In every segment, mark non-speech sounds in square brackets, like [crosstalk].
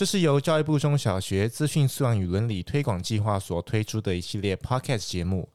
这是由教育部中小学资讯素养与伦理推广计划所推出的一系列 Podcast 节目。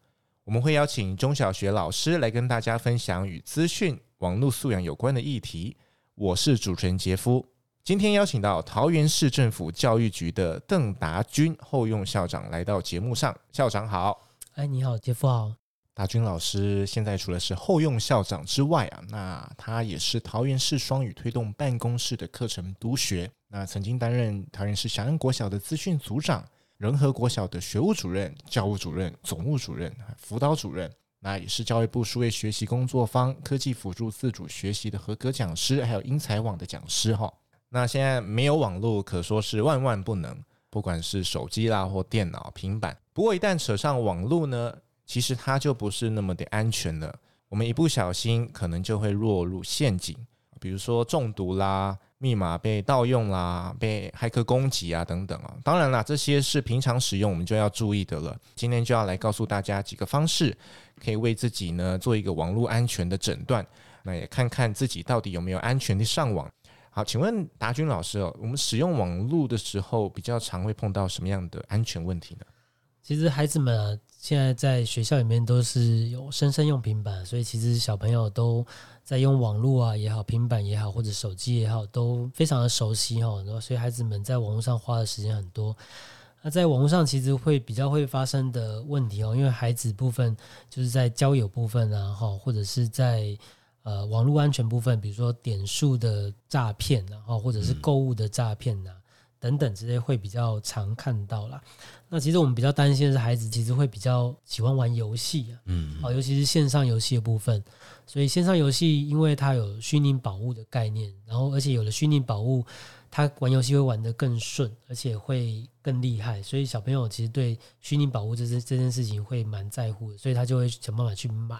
我们会邀请中小学老师来跟大家分享与资讯网络素养有关的议题。我是主持人杰夫。今天邀请到桃园市政府教育局的邓达军后用校长来到节目上。校长好。哎，你好，杰夫好。大军老师现在除了是后用校长之外啊，那他也是桃园市双语推动办公室的课程督学。那曾经担任桃园市祥安国小的资讯组长，仁和国小的学务主任、教务主任、总务主任、辅导主任。那也是教育部数位学习工作坊科技辅助自主学习的合格讲师，还有英才网的讲师哈。那现在没有网络，可说是万万不能，不管是手机啦或电脑、平板。不过一旦扯上网络呢，其实它就不是那么的安全了。我们一不小心，可能就会落入陷阱，比如说中毒啦、密码被盗用啦、被骇客攻击啊等等啊。当然啦，这些是平常使用我们就要注意的了。今天就要来告诉大家几个方式，可以为自己呢做一个网络安全的诊断。那也看看自己到底有没有安全的上网。好，请问达军老师哦，我们使用网络的时候，比较常会碰到什么样的安全问题呢？其实孩子们啊，现在在学校里面都是有生生用平板，所以其实小朋友都在用网络啊也好，平板也好，或者手机也好，都非常的熟悉哈。然后，所以孩子们在网络上花的时间很多。那在网络上其实会比较会发生的问题哦，因为孩子部分就是在交友部分啊，哈，或者是在呃网络安全部分，比如说点数的诈骗，然后或者是购物的诈骗呐。等等之类会比较常看到啦。那其实我们比较担心的是，孩子其实会比较喜欢玩游戏啊，嗯，好，尤其是线上游戏的部分。所以线上游戏，因为它有虚拟宝物的概念，然后而且有了虚拟宝物，他玩游戏会玩得更顺，而且会更厉害。所以小朋友其实对虚拟宝物这这这件事情会蛮在乎的，所以他就会想办法去买。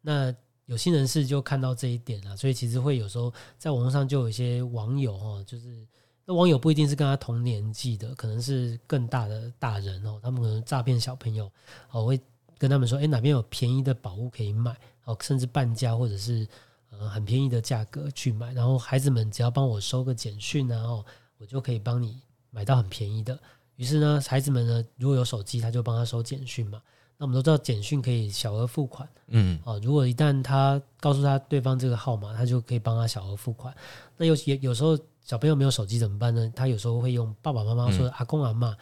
那有心人士就看到这一点啊，所以其实会有时候在网络上就有一些网友哈，就是。那网友不一定是跟他同年纪的，可能是更大的大人哦。他们可能诈骗小朋友，哦，会跟他们说，诶，哪边有便宜的宝物可以买，哦，甚至半价或者是呃很便宜的价格去买。然后孩子们只要帮我收个简讯，然后我就可以帮你买到很便宜的。于是呢，孩子们呢，如果有手机，他就帮他收简讯嘛。那我们都知道简讯可以小额付款，嗯，哦，如果一旦他告诉他对方这个号码，他就可以帮他小额付款。那有也有时候。小朋友没有手机怎么办呢？他有时候会用爸爸妈妈说阿公阿妈，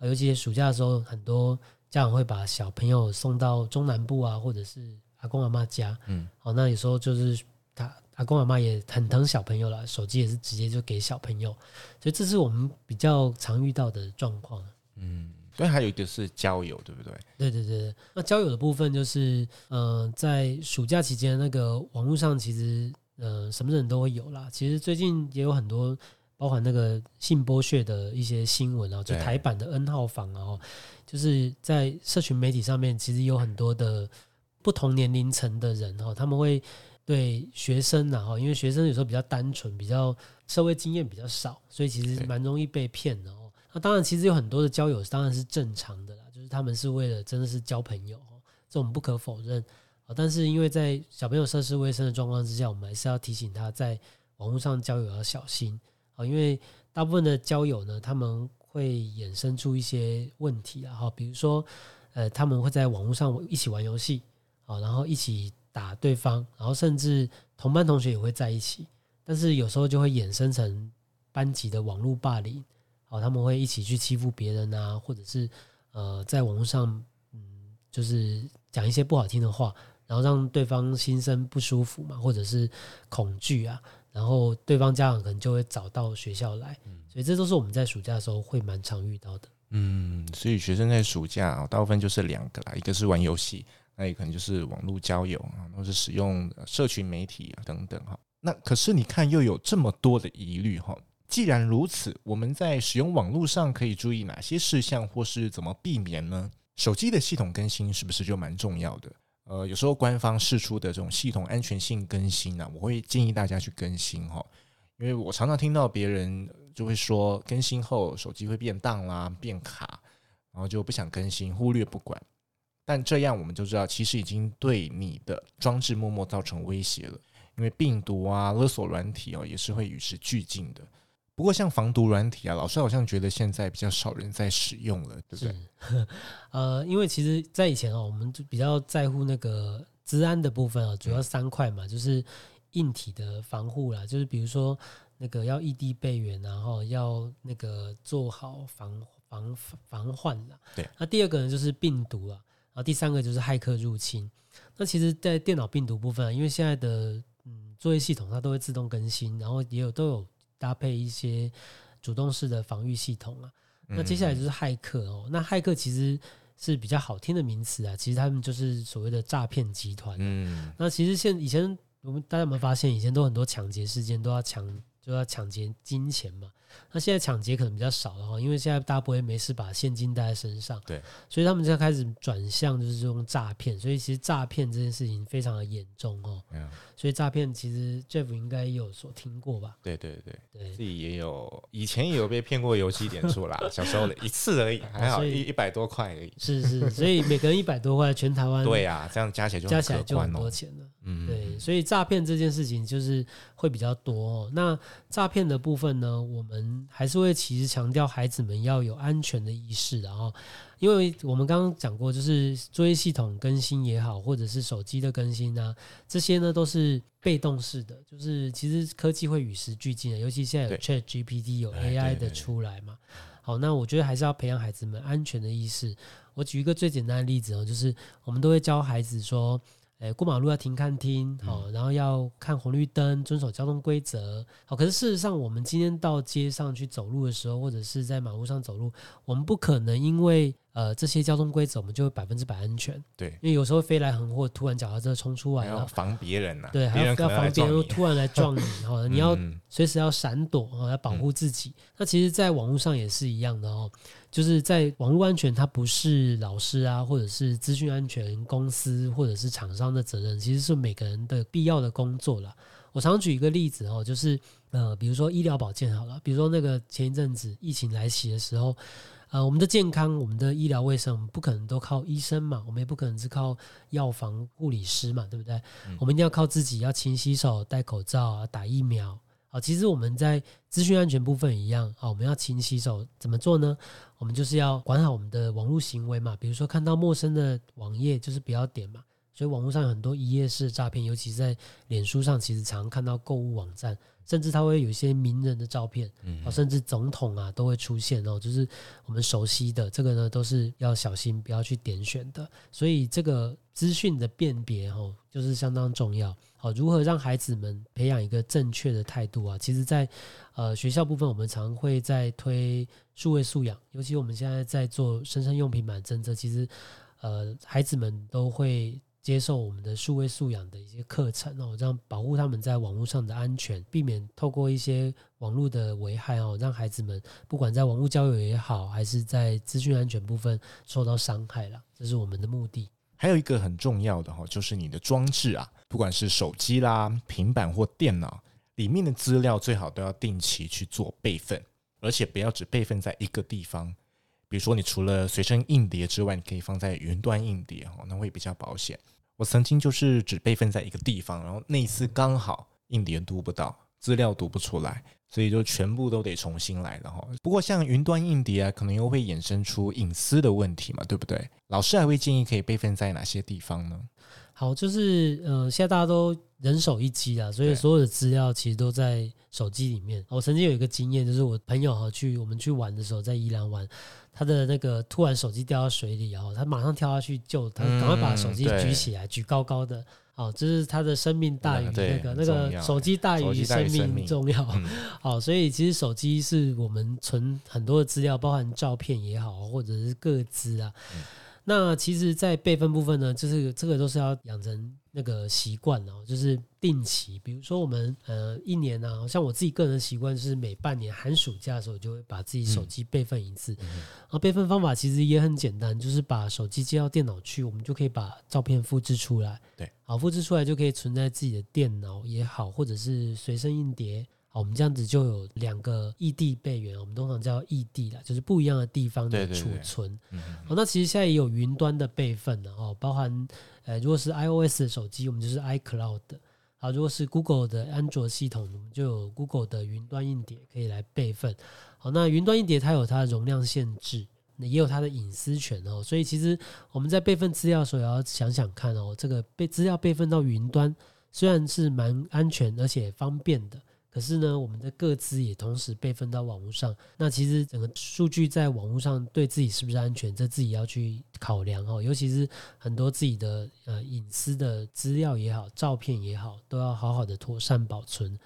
嗯、尤其暑假的时候，很多家长会把小朋友送到中南部啊，或者是阿公阿妈家。嗯，哦，那有时候就是他阿公阿妈也很疼小朋友了，手机也是直接就给小朋友，所以这是我们比较常遇到的状况。嗯，所以还有一个是交友，对不对？对对对，那交友的部分就是，呃，在暑假期间，那个网络上其实。呃，什么人都会有啦。其实最近也有很多，包含那个性剥削的一些新闻啊，就台版的 N 号房啊，就是在社群媒体上面，其实有很多的不同年龄层的人哈，他们会对学生然后，因为学生有时候比较单纯，比较社会经验比较少，所以其实蛮容易被骗的哦。那当然，其实有很多的交友当然是正常的啦，就是他们是为了真的是交朋友，这我们不可否认。但是因为在小朋友涉世未深的状况之下，我们还是要提醒他在网络上交友要小心啊，因为大部分的交友呢，他们会衍生出一些问题啊，哈，比如说，呃，他们会在网络上一起玩游戏啊，然后一起打对方，然后甚至同班同学也会在一起，但是有时候就会衍生成班级的网络霸凌，好，他们会一起去欺负别人啊，或者是呃，在网络上，嗯，就是讲一些不好听的话。然后让对方心生不舒服嘛，或者是恐惧啊，然后对方家长可能就会找到学校来，所以这都是我们在暑假的时候会蛮常遇到的。嗯，所以学生在暑假大部分就是两个啦，一个是玩游戏，那也可能就是网络交友啊，或是使用社群媒体啊等等哈。那可是你看又有这么多的疑虑哈，既然如此，我们在使用网络上可以注意哪些事项，或是怎么避免呢？手机的系统更新是不是就蛮重要的？呃，有时候官方释出的这种系统安全性更新呢、我会建议大家去更新哈，因为我常常听到别人就会说，更新后手机会变当啦、变卡，然后就不想更新，忽略不管。但这样我们就知道，其实已经对你的装置默默造成威胁了。因为病毒啊、勒索软体哦，也是会与时俱进的。不过，像防毒软体啊，老师好像觉得现在比较少人在使用了，对不对？[laughs] 呃，因为其实，在以前哦，我们就比较在乎那个治安的部分啊，主要三块嘛，就是硬体的防护啦，就是比如说那个要异地备援，然后要那个做好防防防患啦。对。那第二个呢，就是病毒啊，然后第三个就是骇客入侵。那其实，在电脑病毒部分啊，因为现在的嗯作业系统它都会自动更新，然后也有都有搭配一些主动式的防御系统啊。那接下来就是骇客哦。那骇客其实是比较好听的名词啊，其实他们就是所谓的诈骗集团。嗯。那其实现以前我们大家有没有发现，以前都很多抢劫事件都要抢，就要抢劫金钱嘛。那现在抢劫可能比较少了哈，因为现在大家不会没事把现金带在身上，对，所以他们就开始转向就是这种诈骗，所以其实诈骗这件事情非常的严重哦。嗯，所以诈骗其实 Jeff 应该有所听过吧？对对对对，自己也有，以前也有被骗过游戏点数啦，小时候的一次而已，还好一一百多块而已。是是，所以每个人一百多块，全台湾 [laughs] 对呀，这样加起来就加起来就很多钱了。嗯，对，所以诈骗这件事情就是会比较多哦。那诈骗的部分呢，我们还是会其实强调孩子们要有安全的意识，然后，因为我们刚刚讲过，就是作业系统更新也好，或者是手机的更新啊，这些呢都是被动式的，就是其实科技会与时俱进的，尤其现在有 Chat GPT 有 AI 的出来嘛。好，那我觉得还是要培养孩子们安全的意识。我举一个最简单的例子哦，就是我们都会教孩子说。诶，过马路要停看听，好，然后要看红绿灯，遵守交通规则。好，可是事实上，我们今天到街上去走路的时候，或者是在马路上走路，我们不可能因为呃这些交通规则，我们就会百分之百安全。对，因为有时候飞来横祸，突然脚踏车冲出来了，要防别人呐、啊。对，还要要防别人突然来撞你，[laughs] 好，你要随时要闪躲，哦，要保护自己。嗯、那其实，在网络上也是一样的哦。就是在网络安全，它不是老师啊，或者是资讯安全公司，或者是厂商的责任，其实是每个人的必要的工作了。我常举一个例子哦，就是呃，比如说医疗保健好了，比如说那个前一阵子疫情来袭的时候，呃，我们的健康、我们的医疗卫生，不可能都靠医生嘛，我们也不可能是靠药房护理师嘛，对不对？嗯。我们一定要靠自己，要勤洗手、戴口罩、打疫苗。好，其实我们在资讯安全部分一样，啊，我们要勤洗手，怎么做呢？我们就是要管好我们的网络行为嘛，比如说看到陌生的网页，就是不要点嘛。所以网络上有很多一页式诈骗，尤其是在脸书上，其实常看到购物网站，甚至它会有一些名人的照片，嗯，甚至总统啊都会出现哦，就是我们熟悉的这个呢，都是要小心，不要去点选的。所以这个资讯的辨别哦，就是相当重要。哦，如何让孩子们培养一个正确的态度啊？其实在，呃学校部分，我们常会在推数位素养，尤其我们现在在做生生用平板政策，其实呃孩子们都会接受我们的数位素养的一些课程哦，这样保护他们在网络上的安全，避免透过一些网络的危害哦，让孩子们不管在网络交友也好，还是在资讯安全部分受到伤害了，这是我们的目的。还有一个很重要的哈，就是你的装置啊，不管是手机啦、平板或电脑里面的资料，最好都要定期去做备份，而且不要只备份在一个地方。比如说，你除了随身硬碟之外，你可以放在云端硬碟哈，那会比较保险。我曾经就是只备份在一个地方，然后那一次刚好硬碟读不到，资料读不出来，所以就全部都得重新来了哈。不过像云端硬碟啊，可能又会衍生出隐私的问题嘛，对不对？老师还会建议可以备份在哪些地方呢？好，就是呃，现在大家都人手一机啊，所以所有的资料其实都在手机里面。我曾经有一个经验，就是我朋友哈去我们去玩的时候，在宜兰玩，他的那个突然手机掉到水里，然后他马上跳下去救他，赶快把手机举起来，举高高的。好，就是他的生命大于那个那个手机大于生命重要。[laughs] 好，所以其实手机是我们存很多的资料，包含照片也好，或者是各资啊。那其实，在备份部分呢，就是这个都是要养成那个习惯哦，就是定期，比如说我们呃一年呢、啊，像我自己个人的习惯是每半年寒暑假的时候，就会把自己手机备份一次。嗯、然后备份方法其实也很简单，就是把手机接到电脑去，我们就可以把照片复制出来。对，好，复制出来就可以存在自己的电脑也好，或者是随身硬碟。好，我们这样子就有两个异地备援，我们通常叫异地啦，就是不一样的地方的储存。对对对嗯、好，那其实现在也有云端的备份的哦，包含。呃，如果是 iOS 的手机，我们就是 iCloud。好，如果是 Google 的安卓系统，我们就有 Google 的云端硬碟可以来备份。好，那云端硬碟它有它的容量限制，也有它的隐私权哦。所以其实我们在备份资料的时候，也要想想看哦，这个备资料备份到云端，虽然是蛮安全而且方便的。可是呢，我们的各自也同时备份到网络上。那其实整个数据在网络上对自己是不是安全，这自己要去考量哦。尤其是很多自己的呃隐私的资料也好，照片也好，都要好好的妥善保存。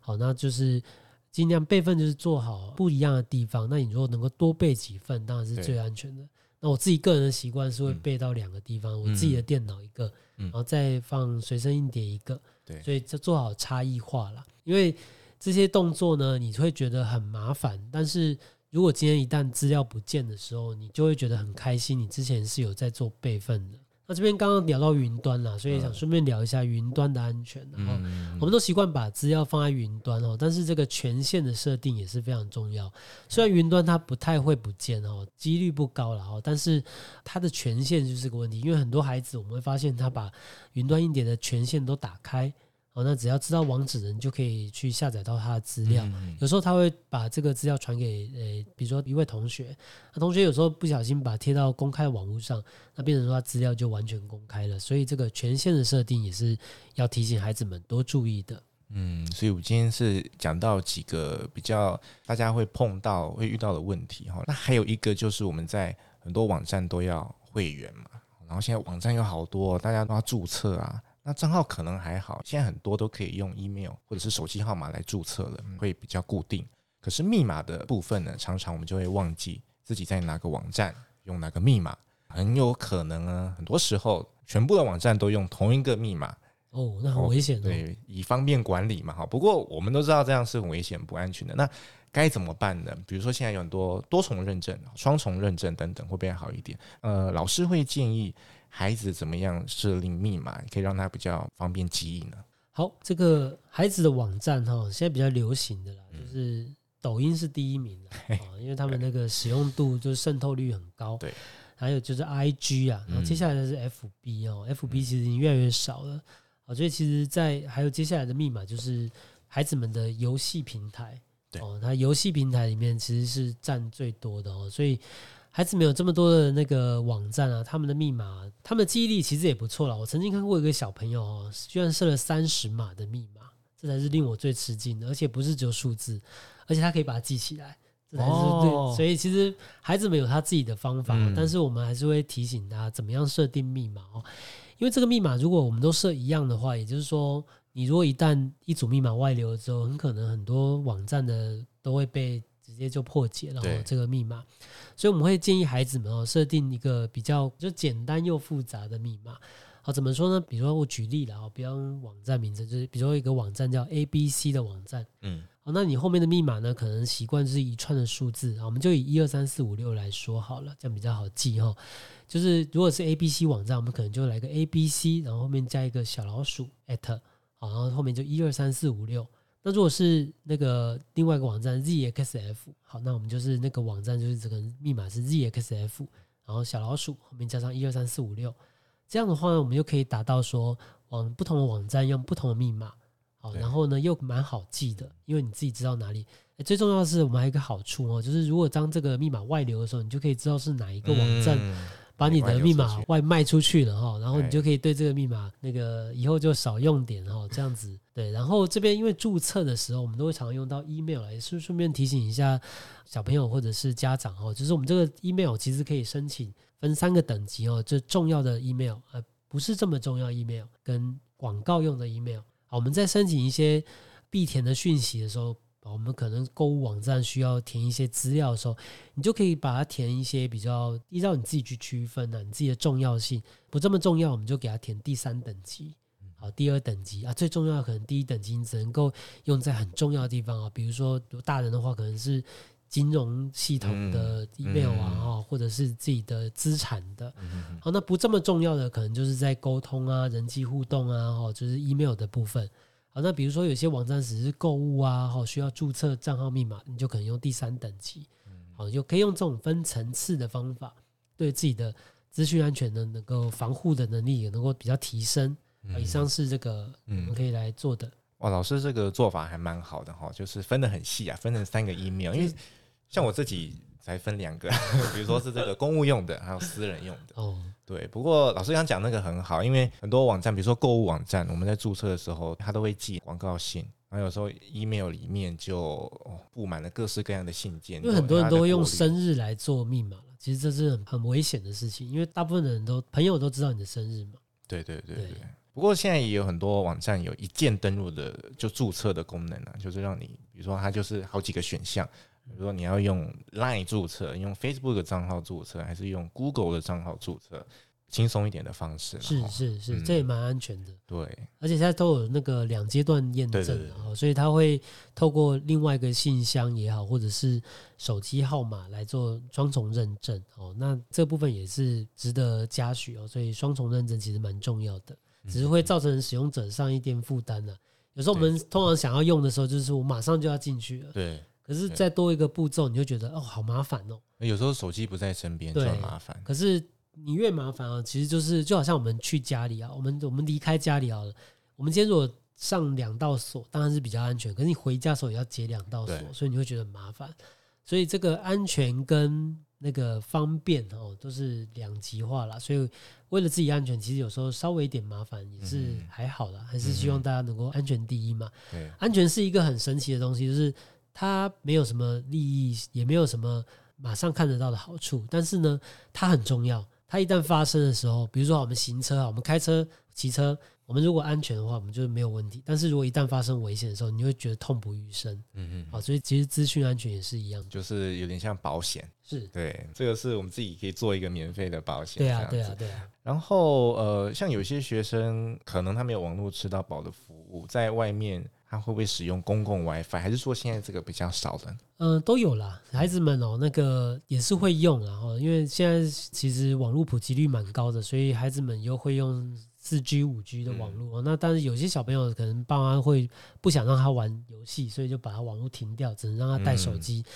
好，那就是尽量备份，就是做好不一样的地方。那你如果能够多备几份，当然是最安全的。那我自己个人的习惯是会备到两个地方，嗯、我自己的电脑一个，嗯、然后再放随身硬碟一个。对，所以就做好差异化了。因为这些动作呢，你会觉得很麻烦，但是如果今天一旦资料不见的时候，你就会觉得很开心。你之前是有在做备份的。那这边刚刚聊到云端了，所以想顺便聊一下云端的安全。然后我们都习惯把资料放在云端哦，但是这个权限的设定也是非常重要。虽然云端它不太会不见哦，几率不高了哦，但是它的权限就是个问题。因为很多孩子我们会发现他把云端硬碟的权限都打开。哦，那只要知道网址的人就可以去下载到他的资料。嗯、有时候他会把这个资料传给呃，比如说一位同学，那同学有时候不小心把它贴到公开网络上，那变成说他资料就完全公开了。所以这个权限的设定也是要提醒孩子们多注意的。嗯，所以我今天是讲到几个比较大家会碰到会遇到的问题哈。那还有一个就是我们在很多网站都要会员嘛，然后现在网站有好多，大家都要注册啊。那账号可能还好，现在很多都可以用 email 或者是手机号码来注册了，会比较固定。可是密码的部分呢，常常我们就会忘记自己在哪个网站用哪个密码，很有可能呢，很多时候全部的网站都用同一个密码。哦，那很危险哦。对，以方便管理嘛，哈。不过我们都知道这样是很危险、不安全的。那该怎么办呢？比如说现在有很多多重认证、双重认证等等，会不会好一点？呃，老师会建议。孩子怎么样设定密码，可以让他比较方便记忆呢？好，这个孩子的网站哈，现在比较流行的啦，就是抖音是第一名的啊，因为他们那个使用度就是渗透率很高。对，还有就是 IG 啊，然后接下来的是 FB 哦，FB 其实已经越来越少了啊，所以其实，在还有接下来的密码就是孩子们的游戏平台，对哦，他游戏平台里面其实是占最多的哦，所以。孩子们有这么多的那个网站啊，他们的密码，他们的记忆力其实也不错了。我曾经看过一个小朋友哦，居然设了三十码的密码，这才是令我最吃惊的。而且不是只有数字，而且他可以把它记起来，这才是对。所以其实孩子们有他自己的方法，但是我们还是会提醒他怎么样设定密码哦。因为这个密码如果我们都设一样的话，也就是说，你如果一旦一组密码外流之后，很可能很多网站的都会被。直接就破解了这个密码，所以我们会建议孩子们哦，设定一个比较就简单又复杂的密码。好，怎么说呢？比如说我举例了啊，比方网站名称就是，比如说一个网站叫 ABC 的网站，嗯，好，那你后面的密码呢，可能习惯是一串的数字，我们就以一二三四五六来说好了，这样比较好记哈。就是如果是 ABC 网站，我们可能就来个 ABC，然后后面加一个小老鼠 at，好，然后后面就一二三四五六。那如果是那个另外一个网站 zxf，好，那我们就是那个网站就是这个密码是 zxf，然后小老鼠后面加上一二三四五六，这样的话呢，我们就可以达到说往不同的网站用不同的密码，好，然后呢又蛮好记的，因为你自己知道哪里。最重要的是，我们还有一个好处哦，就是如果当这个密码外流的时候，你就可以知道是哪一个网站。把你的密码外卖出去了哈，然后你就可以对这个密码那个以后就少用点哈，这样子对。然后这边因为注册的时候，我们都会常用到 email 也是顺便提醒一下小朋友或者是家长哦，就是我们这个 email 其实可以申请分三个等级哦，这重要的 email 呃不是这么重要 email 跟广告用的 email。好，我们在申请一些必填的讯息的时候。我们可能购物网站需要填一些资料的时候，你就可以把它填一些比较依照你自己去区分的、啊，你自己的重要性不这么重要，我们就给它填第三等级。好，第二等级啊，最重要的可能第一等级你只能够用在很重要的地方啊，比如说大人的话可能是金融系统的 email 啊，或者是自己的资产的。嗯、好，那不这么重要的可能就是在沟通啊、人际互动啊，哦，就是 email 的部分。好，那比如说有些网站只是购物啊，哈，需要注册账号密码，你就可能用第三等级。好，就可以用这种分层次的方法，对自己的资讯安全的，能够防护的能力也能够比较提升。嗯、以上是这个我们可以来做的。哇，老师这个做法还蛮好的哈，就是分得很细啊，分成三个 email，因为像我自己才分两个，[laughs] 比如说是这个公务用的，还有私人用的。哦，对。不过老师刚讲那个很好，因为很多网站，比如说购物网站，我们在注册的时候，它都会寄广告信，然后有时候 email 里面就布满了各式各样的信件。因为很多人都会用生日来做密码，其实这是很很危险的事情，因为大部分的人都朋友都知道你的生日嘛。对对对对。对不过现在也有很多网站有一键登录的，就注册的功能啊，就是让你，比如说它就是好几个选项，比如说你要用 Line 注册，用 Facebook 的账号注册，还是用 Google 的账号注册，轻松一点的方式。是是是，嗯、这也蛮安全的。对，而且现在都有那个两阶段验证，所以它会透过另外一个信箱也好，或者是手机号码来做双重认证。哦，那这部分也是值得嘉许哦。所以双重认证其实蛮重要的。只是会造成使用者上一点负担了。有时候我们通常想要用的时候，就是我马上就要进去了。对。可是再多一个步骤，你就觉得哦，好麻烦哦。有时候手机不在身边就很麻烦。可是你越麻烦啊，其实就是就好像我们去家里啊，我们我们离开家里啊，我们今天如果上两道锁，当然是比较安全。可是你回家的时候也要解两道锁，所以你会觉得很麻烦。所以这个安全跟那个方便哦，都是两极化了。所以为了自己安全，其实有时候稍微一点麻烦也是还好的，还是希望大家能够安全第一嘛。对，安全是一个很神奇的东西，就是它没有什么利益，也没有什么马上看得到的好处，但是呢，它很重要。它一旦发生的时候，比如说我们行车啊，我们开车、骑车。我们如果安全的话，我们就是没有问题。但是如果一旦发生危险的时候，你会觉得痛不欲生。嗯嗯。好，所以其实资讯安全也是一样，就是有点像保险。是对，这个是我们自己可以做一个免费的保险。对啊，对啊，对啊。然后呃，像有些学生可能他没有网络吃到饱的服务，在外面他会不会使用公共 WiFi？还是说现在这个比较少的？嗯、呃，都有啦。孩子们哦，那个也是会用啊。哈，因为现在其实网络普及率蛮高的，所以孩子们又会用。四 G、五 G 的网络、嗯、那但是有些小朋友可能爸妈会不想让他玩游戏，所以就把他网络停掉，只能让他带手机。嗯、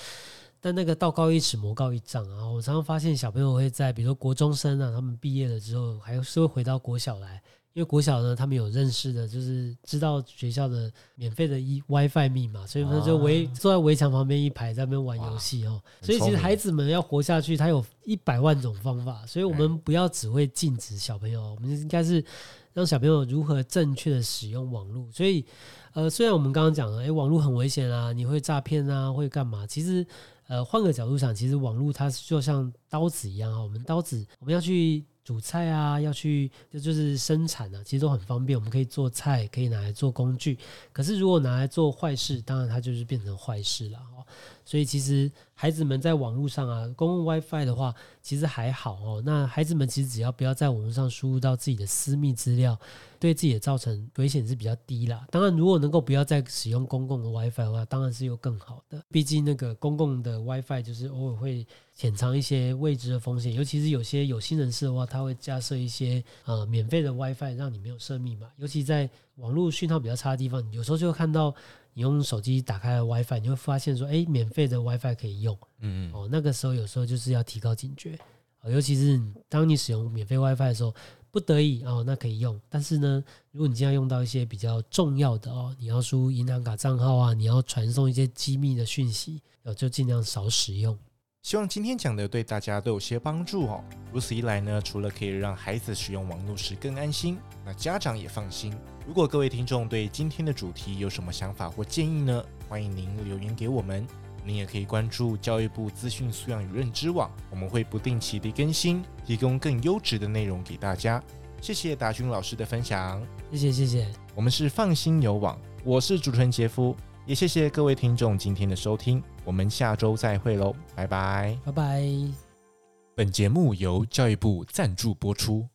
但那个道高一尺，魔高一丈啊！我常常发现小朋友会在，比如说国中生啊，他们毕业了之后，还是会回到国小来。因为国小呢，他们有认识的，就是知道学校的免费的 WiFi 密码，所以他就围坐在围墙旁边一排在那边玩游戏哦。所以其实孩子们要活下去，他有一百万种方法。所以我们不要只会禁止小朋友，我们应该是让小朋友如何正确的使用网络。所以，呃，虽然我们刚刚讲了，诶，网络很危险啊，你会诈骗啊，会干嘛？其实，呃，换个角度想，其实网络它就像刀子一样啊，我们刀子我们要去。煮菜啊，要去就就是生产啊，其实都很方便。我们可以做菜，可以拿来做工具。可是如果拿来做坏事，当然它就是变成坏事了哦。所以其实孩子们在网络上啊，公共 WiFi 的话，其实还好哦。那孩子们其实只要不要在网络上输入到自己的私密资料，对自己的造成危险是比较低啦。当然，如果能够不要再使用公共的 WiFi 的话，当然是有更好的。毕竟那个公共的 WiFi 就是偶尔会。潜藏一些未知的风险，尤其是有些有心人士的话，他会加设一些呃免费的 WiFi，让你没有设密码。尤其在网络讯号比较差的地方，有时候就会看到你用手机打开了 WiFi，你会发现说，哎，免费的 WiFi 可以用。嗯嗯。哦，那个时候有时候就是要提高警觉。尤其是当你使用免费 WiFi 的时候，不得已哦，那可以用。但是呢，如果你经常用到一些比较重要的哦，你要输入银行卡账号啊，你要传送一些机密的讯息，哦，就尽量少使用。希望今天讲的对大家都有些帮助哦。如此一来呢，除了可以让孩子使用网络时更安心，那家长也放心。如果各位听众对今天的主题有什么想法或建议呢？欢迎您留言给我们。您也可以关注教育部资讯素养与认知网，我们会不定期的更新，提供更优质的内容给大家。谢谢达军老师的分享，谢谢谢谢。我们是放心有网，我是主持人杰夫。也谢谢各位听众今天的收听，我们下周再会喽，拜拜，拜拜。本节目由教育部赞助播出。